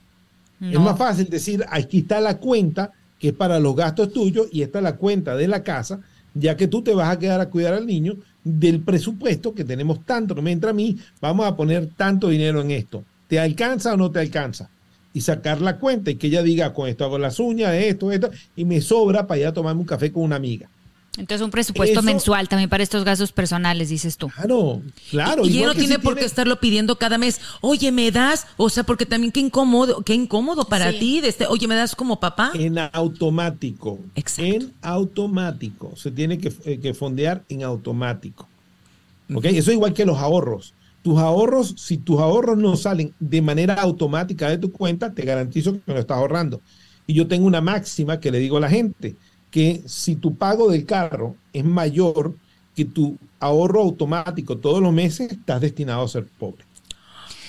Es más fácil decir, aquí está la cuenta que es para los gastos tuyos y esta es la cuenta de la casa, ya que tú te vas a quedar a cuidar al niño del presupuesto que tenemos tanto, no me entra a mí, vamos a poner tanto dinero en esto. ¿Te alcanza o no te alcanza? Y sacar la cuenta y que ella diga, con esto hago las uñas, esto, esto, y me sobra para ir a tomarme un café con una amiga. Entonces un presupuesto Eso- mensual también para estos gastos personales, dices tú. Claro, claro. y igual no tiene si por qué estarlo pidiendo cada mes. Oye, ¿me das? O sea, porque también qué incómodo, qué incómodo para Sí. ti. De este, Oye, ¿me das como papá? En automático. Exacto. En automático. Se tiene que, eh, que fondear en automático. ¿Ok? Eso es igual que los ahorros. Tus ahorros, si tus ahorros no salen de manera automática de tu cuenta, te garantizo que no estás ahorrando. Y yo tengo una máxima que le digo a la gente, que si tu pago del carro es mayor que tu ahorro automático todos los meses, estás destinado a ser pobre.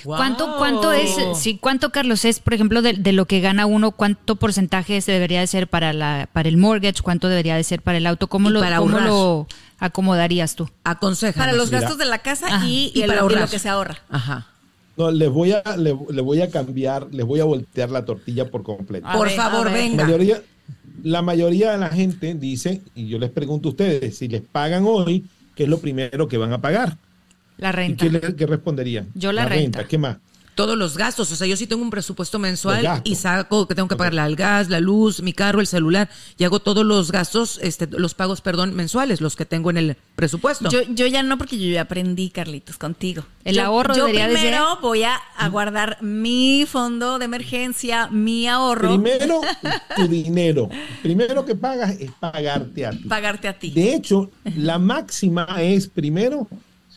¿Cuánto, cuánto es, sí, cuánto, Carlos, es, por ejemplo, de, de lo que gana uno, cuánto porcentaje se debería de ser para la, para el mortgage, cuánto debería de ser para el auto, cómo Y lo, para cómo lo acomodarías tú? Aconseja. Para los mira. gastos de la casa Ajá. y, Y y el- para y ahorrar. lo que se ahorra. Ajá. No, les voy a, le, le voy a cambiar, les voy a voltear la tortilla por completo. A Por ver, favor. La venga. mayoría, la mayoría de la gente dice, y yo les pregunto a ustedes, si les pagan hoy, ¿qué es lo primero que van a pagar? La ¿Y renta. qué, le- qué responderían? Yo la renta. ¿Qué más? Todos los gastos. O sea, yo sí tengo un presupuesto mensual gastos. y saco que tengo que pagarle al gas, la luz, mi carro, el celular. Y hago todos los gastos, este, los pagos, perdón, mensuales, los que tengo en el presupuesto. Yo, yo ya no, porque yo ya aprendí, Carlitos, contigo. El Yo- ahorro yo primero voy a, a guardar mi fondo de emergencia, mi ahorro, Primero, tu dinero. Primero que pagas es pagarte a ti. pagarte a ti. De hecho, la máxima es primero,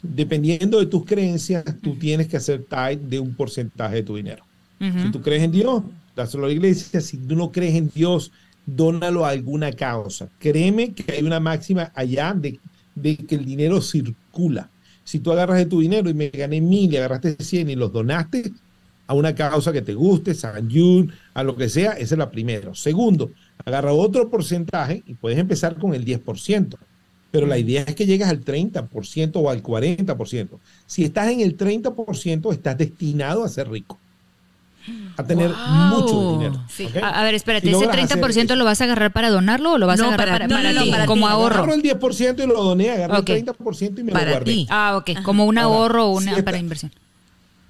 dependiendo de tus creencias, tú tienes que hacer tithe de un porcentaje de tu dinero. Si tú crees en Dios, dáselo a la iglesia. Si tú no crees en Dios, dónalo a alguna causa. Créeme que hay una máxima allá de, de que el dinero circula. Si tú agarras de tu dinero y me gané mil y agarraste 100 y los donaste a una causa que te guste, San Jun, a lo que sea, esa es la primera. Segundo, agarra otro porcentaje y puedes empezar con el 10%. Pero la idea es que llegues al 30% o al 40%. Si estás en el 30%, estás destinado a ser rico. A tener Wow. mucho dinero. A, a ver, espérate, Si ¿ese logras hacer 30% eso. lo vas a agarrar para donarlo o lo vas No, a agarrar para- para, no, para no, no, ti, para como ahorro? Agarro el 10% y lo doné, agarro Ok. el 30% y me Para lo guardé. ti. Ah, ok, como un ahorro o si una está- para inversión.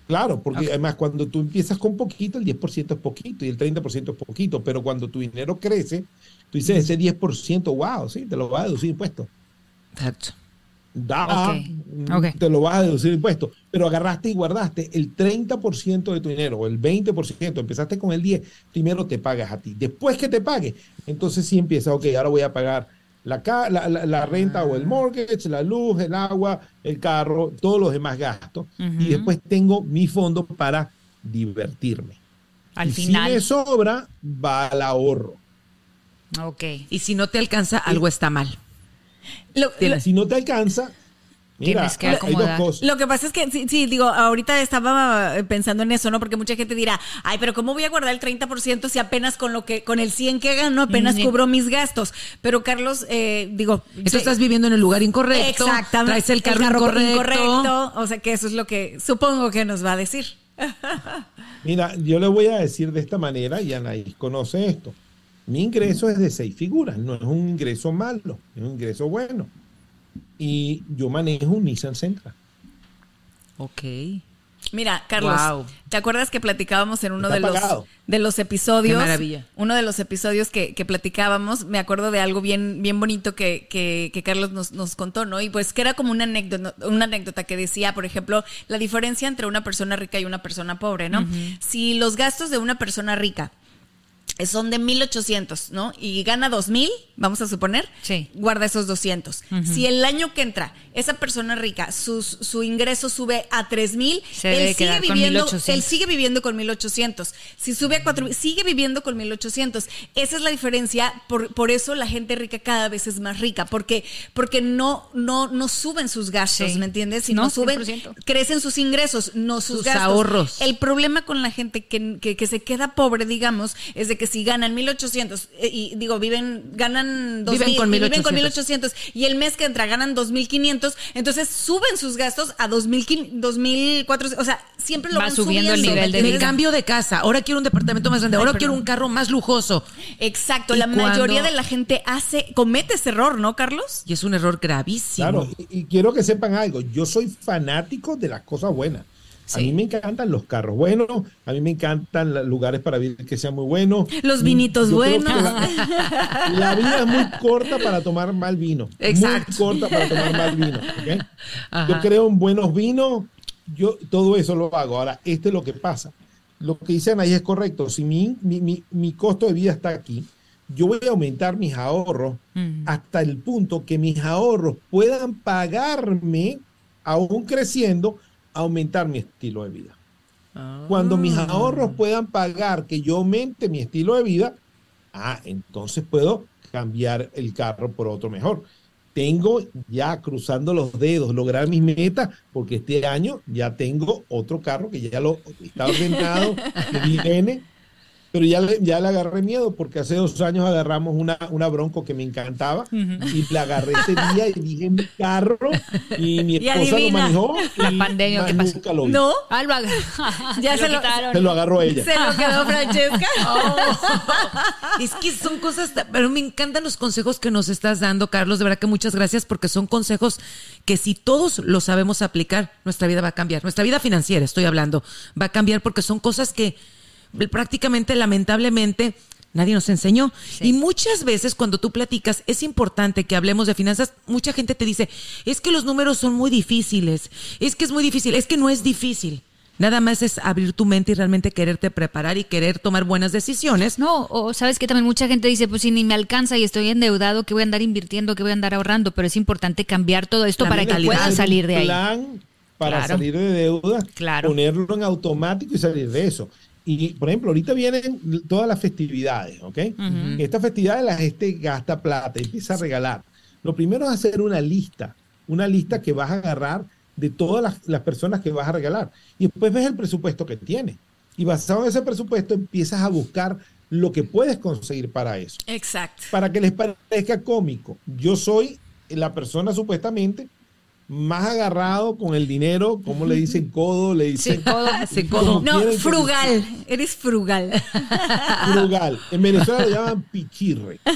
Claro, porque además cuando tú empiezas con poquito, el 10% es poquito y el 30% es poquito, pero cuando tu dinero crece, tú dices ese 10%, wow, sí, te lo vas a deducir impuestos. Exacto. Da, ok. te lo vas a deducir impuestos, pero agarraste y guardaste el 30% de tu dinero o el 20%, empezaste con el 10, primero te pagas a ti. Después que te pague, entonces sí empiezas, ok, ahora voy a pagar la, la, la- la renta o el mortgage, la luz, el agua, el carro, todos los demás gastos. Y después tengo mi fondo para divertirme. Al y Si final. me sobra, va al ahorro. Ok. Y si no te alcanza, algo está mal. Lo- lo- Si no te alcanza, mira, Tienes que hay dos acomodar. cosas. Lo que pasa es que, sí, sí, digo, ahorita estaba eh, pensando en eso, ¿no? Porque mucha gente dirá, ay, pero ¿cómo voy a guardar el 30% si apenas con lo que, con el 100 que gano, apenas Mm, cubro mis gastos? Pero Carlos, eh, digo... Sí, estás viviendo en el lugar incorrecto. Exactamente. Traes el carro, incorrecto. O sea que eso es lo que supongo que nos va a decir. Mira, yo le voy a decir de esta manera, y Anaís conoce esto. Mi ingreso es de seis figuras, no es un ingreso malo, es un ingreso bueno. Y yo manejo un Nissan Sentra. Ok. Mira, Carlos, Wow. ¿te acuerdas que platicábamos en uno Está de los, de los episodios? Qué maravilla. Uno de los episodios que, que platicábamos, me acuerdo de algo bien, bien bonito que, que, que Carlos nos, nos contó, ¿no? Y pues que era como una anécdota, una anécdota que decía, por ejemplo, la diferencia entre una persona rica y una persona pobre, ¿no? Si los gastos de una persona rica son de 1800, ¿no? Y gana 2000, vamos a suponer, Sí. guarda esos 200. Si el año que entra esa persona rica, sus- su ingreso sube a 3000, Se debe él sigue viviendo, 1800. él sigue viviendo con 1800. Si sube a 4000, sigue viviendo con 1800. Esa es la diferencia, por, por eso la gente rica cada vez es más rica, porque porque no no no suben sus gastos, Sí. ¿me entiendes? Si no, No, suben 100%. crecen sus ingresos, no sus, Sus gastos. ahorros. El problema con la gente que, que- que se queda pobre, digamos, es de que si ganan 1800 eh, y digo, viven ganan 2000, Viven con y viven con 1800. 1800 y el mes que entra ganan 2500, entonces suben sus gastos a 2500, 2400, o sea, siempre lo Va van subiendo el nivel de vida. cambio de casa. Ahora quiero un departamento más grande. Ahora Ay, quiero un carro más lujoso. Exacto, ¿Y la mayoría de la gente hace comete ese error, ¿no, Carlos? Y es un error gravísimo. Claro, y, y quiero que sepan algo, yo soy fanático de las cosas buenas. A mí me encantan los carros buenos, a mí me encantan los lugares para vivir que sean muy buenos. Los vinitos Yo buenos. La, la vida es muy corta para tomar mal vino. Exacto. Muy corta para tomar mal vino. Yo creo en buenos vinos, yo todo eso lo hago. Ahora, esto es lo que pasa. Lo que dicen ahí es correcto. Si mi, mi, mi, mi costo de vida está aquí, yo voy a aumentar mis ahorros hasta el punto que mis ahorros puedan pagarme, aún creciendo, aumentar mi estilo de vida. Cuando mis ahorros puedan pagar que yo aumente mi estilo de vida, ah, entonces puedo cambiar el carro por otro mejor. Tengo ya cruzando los dedos lograr mis metas porque este año ya tengo otro carro que ya lo está ordenado, que viene, pero ya le, ya le agarré miedo porque hace dos años agarramos una, una bronco que me encantaba y la agarré ese día y dije mi carro y mi Y esposa lo manejó. La y pandemia, ¿qué pasó? nunca lo vi. ¿No? Ah, lo Ya se lo- quitaron. Se lo agarró ella. Se lo quedó Francesca. Es que son cosas, pero me encantan los consejos que nos estás dando, Carlos. De verdad que muchas gracias porque son consejos que si todos los sabemos aplicar, nuestra vida va a cambiar. Nuestra vida financiera, estoy hablando, va a cambiar porque son cosas que prácticamente, lamentablemente, nadie nos enseñó. Y muchas veces cuando tú platicas, es importante que hablemos de finanzas. Mucha gente te dice, es que los números son muy difíciles, es que es muy difícil, es que no es difícil. Nada más es abrir tu mente y realmente quererte preparar y querer tomar buenas decisiones. No, o sabes que también mucha gente dice, pues si ni me alcanza y estoy endeudado, que voy a andar invirtiendo, que voy a andar ahorrando, pero es importante cambiar todo esto La para que puedan salir de ahí. plan para Claro. salir de deuda, Claro. ponerlo en automático y salir de eso. Y por ejemplo, ahorita vienen todas las festividades, ¿ok? Estas festividades la gente gasta plata, empieza a regalar. Lo primero es hacer una lista, una lista que vas a agarrar de todas las, las personas que vas a regalar. Y después ves el presupuesto que tiene. Y basado en ese presupuesto empiezas a buscar lo que puedes conseguir para eso. Exacto. Para que les parezca cómico. Yo soy la persona supuestamente más agarrado con el dinero, como le dicen codo, le dicen codo, como No, que frugal, eres frugal. frugal. En Venezuela le llaman pichirre.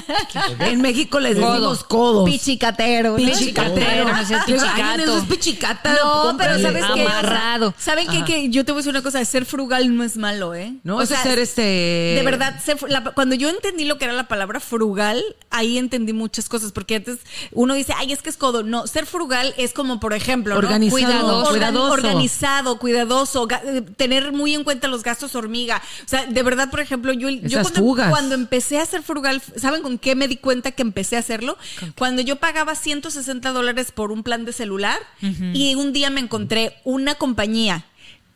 En México les decimos codos. Pichicatero. Pichicatero. No pichicato. Eso es pichicata. No, pero. ¿sabes qué? Amarrado. ¿Saben qué? Que yo te voy a decir una cosa, ser frugal no es malo, ¿eh? No, es ser este... De verdad, ser la- cuando yo entendí lo que era la palabra frugal, ahí entendí muchas cosas, porque antes uno dice, ay, es que es codo. No, ser frugal es como, por ejemplo, ¿no? Organizado, Cuidadoso, organ- cuidadoso. organizado, cuidadoso, eh, tener muy en cuenta los gastos hormiga. O sea, de verdad, por ejemplo, yo, cuando, empecé a ser frugal, ¿saben con qué me di cuenta que empecé a hacerlo? Cuando yo pagaba 160 dólares por un plan de celular y un día me encontré una compañía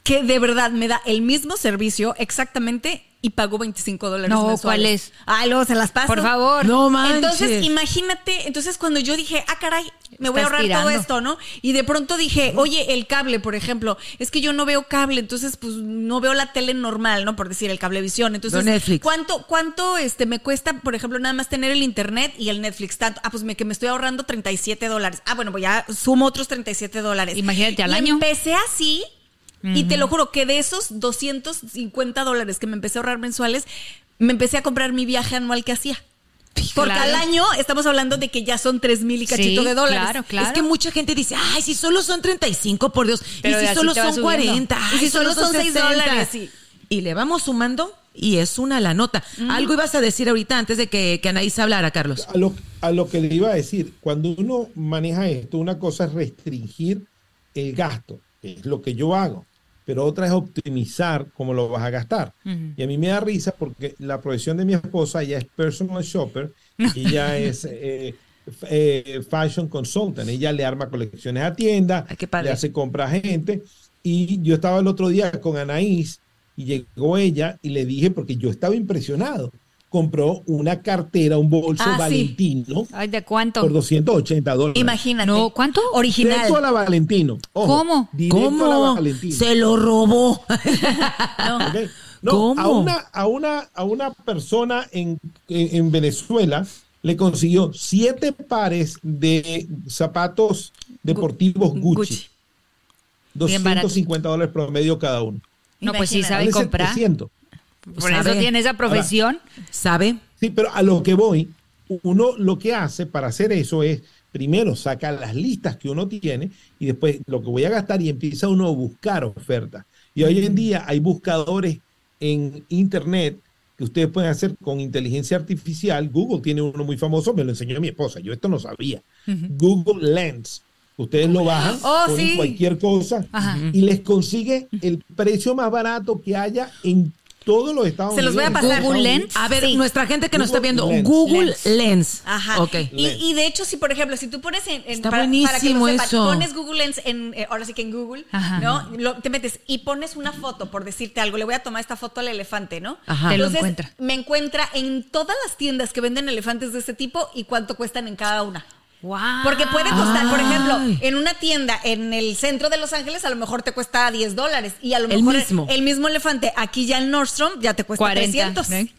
que de verdad me da el mismo servicio exactamente y pagó 25 dólares No, mensuales. ¿cuál es? Ay, luego se las paso. Por favor. No manches. Entonces, imagínate, entonces cuando yo dije, ah, caray, me voy a ahorrar todo esto, ¿no? Y de pronto dije, oye, el cable, por ejemplo, es que yo no veo cable, entonces pues no veo la tele normal, ¿no? Por decir, el cablevisión. Entonces, No Netflix. ¿cuánto, cuánto este, me cuesta, por ejemplo, nada más tener el internet y el Netflix? Tanto, ah, pues me, que me estoy ahorrando 37 dólares. Ah, bueno, pues ya sumo otros 37 dólares. Imagínate al Y año. Empecé así. Y te lo juro que de esos 250 dólares que me empecé a ahorrar mensuales, me empecé a comprar mi viaje anual que hacía. Porque Claro. al año estamos hablando de que ya son 3 mil y cachito Sí, de dólares. claro, claro. Es que mucha gente dice, ay, si solo son 35, por Dios. Pero y si solo son subiendo. 40. Y si ay, solo son 6 60. dólares, sí. Y le vamos sumando y es una la nota. Algo ibas a decir ahorita antes de que, que Anaís hablara, Carlos. A lo, a lo que le iba a decir, cuando uno maneja esto, una cosa es restringir el gasto, que es lo que yo hago, pero otra es optimizar cómo lo vas a gastar. Y a mí me da risa porque la profesión de mi esposa, ella es personal shopper, y ella es eh, eh, fashion consultant, ella le arma colecciones a tiendas, le hace compra a gente, y yo estaba el otro día con Anaís, y llegó ella y le dije, porque yo estaba impresionado, compró una cartera, un bolso Ah, sí. Valentino Ay, ¿de cuánto? por 280 dólares. Imagínate. No, ¿cuánto? Original. Directo a la Valentino. Ojo, ¿Cómo? directo a la ¿Cómo? Valentino. Se lo robó. No, ¿Cómo? A una, a una, a una persona en, en, en Venezuela le consiguió siete pares de zapatos deportivos Gucci. Gucci. Bien barato. 250 dólares promedio cada uno. No, pues sí sabe comprar. 700. Por Sabe. eso tiene esa profesión. ¿Sabe? Sí, pero a lo que voy, uno lo que hace para hacer eso es, primero saca las listas que uno tiene y después lo que voy a gastar y empieza uno a buscar ofertas. Y hoy en día hay buscadores en Internet que ustedes pueden hacer con inteligencia artificial. Google tiene uno muy famoso, me lo enseñó mi esposa, yo esto no sabía. Google Lens. Ustedes lo bajan, Oh, ponen sí. cualquier cosa Ajá. y les consigue el precio más barato que haya en todos los Estados Se los Unidos. voy a pasar. Google Lens. A ver, Sí. nuestra gente que nos está viendo, Lens. Google Lens. Lens. Ajá. Ok. Y, y de hecho, si por ejemplo, si tú pones en, en- Está para, para que lo sepan, eso. pones Google Lens en, eh, ahora sí que en Google, Ajá. ¿no? Lo- te metes y pones una foto, por decirte algo, le voy a tomar esta foto al elefante, ¿no? Ajá. Te lo Entonces, encuentra. me encuentra en todas las tiendas que venden elefantes de este tipo y cuánto cuestan en cada una. Wow. Porque puede costar, por ejemplo, en una tienda en el centro de Los Ángeles a lo mejor te cuesta 10 dólares y a lo El mejor mismo. el mismo elefante aquí ya en Nordstrom ya te cuesta 40, 300. ¿eh?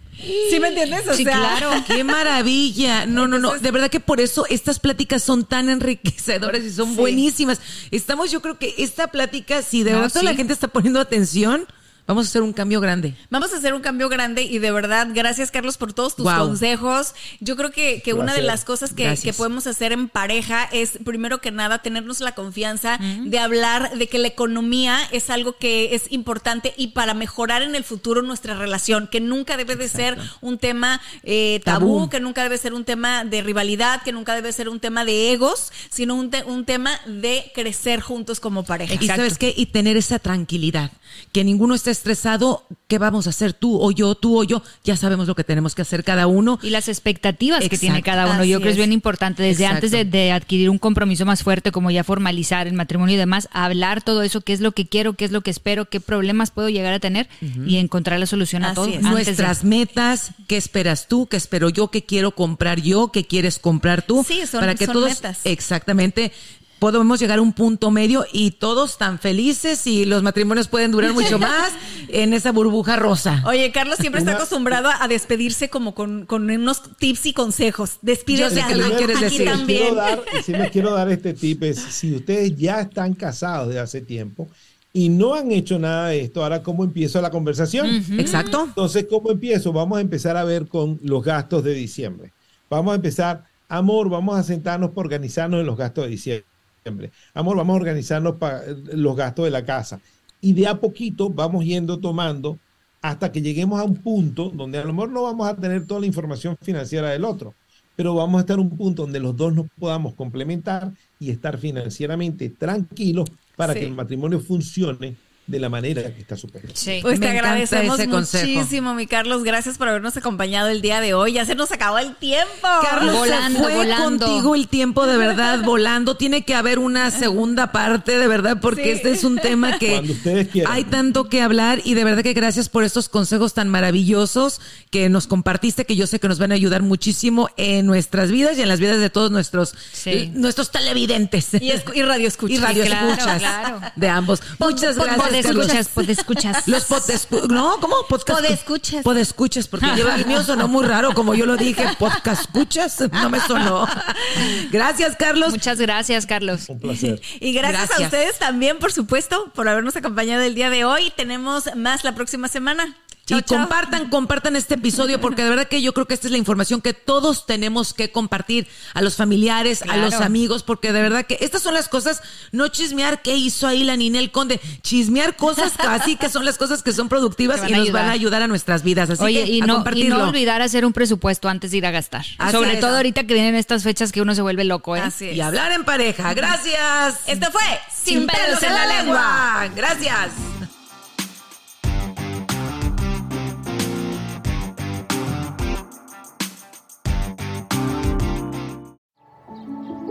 ¿Sí me entiendes? O Sí, sea, claro. ¡Qué maravilla! No, no, no. De verdad que por eso estas pláticas son tan enriquecedoras y son Sí. buenísimas. Estamos, yo creo que esta plática, si de No, verdad la gente está poniendo atención, vamos a hacer un cambio grande. Vamos a hacer un cambio grande y de verdad, gracias Carlos por todos tus consejos. Yo creo que, que una de las cosas que, que podemos hacer en pareja es, primero que nada, tenernos la confianza de hablar de que la economía es algo que es importante y para mejorar en el futuro nuestra relación, que nunca debe de ser un tema eh, tabú, Tabú. que nunca debe ser un tema de rivalidad, que nunca debe ser un tema de egos, sino un, te- un tema de crecer juntos como pareja. Y sabes qué, y tener esa tranquilidad, que ninguno esté estresado, ¿qué vamos a hacer tú o yo, tú o yo? Ya sabemos lo que tenemos que hacer cada uno. Y las expectativas que tiene cada uno. Yo creo que es bien importante, desde Exacto. antes de, de adquirir un compromiso más fuerte, como ya formalizar el matrimonio y demás, hablar todo eso, qué es lo que quiero, qué es lo que espero, qué problemas puedo llegar a tener y encontrar la solución a todo. es. antes de- Nuestras metas, qué esperas tú, qué espero yo, qué quiero comprar yo, qué quieres comprar tú. Sí, son- para que son todos metas. exactamente podemos llegar a un punto medio y todos tan felices y los matrimonios pueden durar mucho más en esa burbuja rosa. Oye, Carlos siempre está acostumbrado a despedirse como con, con unos tips y consejos. Despídete Yo sé que lo Ana. quieres Aquí decir. también. quiero dar, sí les quiero dar este tip es si ustedes ya están casados de hace tiempo y no han hecho nada de esto, ahora cómo empiezo la conversación. Exacto. Entonces, ¿cómo empiezo? Vamos a empezar a ver con los gastos de diciembre. Vamos a empezar, amor, vamos a sentarnos para organizarnos en los gastos de diciembre. Amor, vamos a organizarnos para los gastos de la casa. Y de a poquito vamos yendo tomando hasta que lleguemos a un punto donde a lo mejor no vamos a tener toda la información financiera del otro, pero vamos a estar en un punto donde los dos nos podamos complementar y estar financieramente tranquilos para Sí. que el matrimonio funcione de la manera que está supuesto. Sí. Pues te agradecemos ese consejo. muchísimo, mi Carlos. Gracias por habernos acompañado el día de hoy. Ya se nos acabó el tiempo. Carlos, Volando, se fue volando. contigo el tiempo de verdad volando. Tiene que haber una segunda parte de verdad porque Sí. este es un tema que hay tanto que hablar y de verdad que gracias por estos consejos tan maravillosos que nos compartiste que yo sé que nos van a ayudar muchísimo en nuestras vidas y en las vidas de todos nuestros Sí. nuestros televidentes Y, escu- y radio escucha. y radio claro, escuchas claro. de ambos. Muchas gracias. Podescuchas, podescuchas. Los podescu- no, ¿cómo? Podcast Podescuchas. Podescuchas, porque yo, el mío sonó muy raro, como yo lo dije, podcast escuchas, no me sonó. Gracias, Carlos. Muchas gracias, Carlos. Un placer. Y gracias, a ustedes también, por supuesto, por habernos acompañado el día de hoy. Tenemos más la próxima semana. Chao, y chao. compartan, compartan este episodio porque de verdad que yo creo que esta es la información que todos tenemos que compartir a los familiares, a los amigos, porque de verdad que estas son las cosas, no chismear qué hizo ahí la Ninel Conde, chismear cosas casi que son las cosas que son productivas y nos van a ayudar. a nuestras vidas. Así Oye, que y a no, y compartirlo. no olvidar hacer un presupuesto antes de ir a gastar. Así Sobre es. todo ahorita que vienen estas fechas que uno se vuelve loco, ¿eh? Así es. Y hablar en pareja. Gracias. Esto fue Sin pelos en la lengua. Gracias.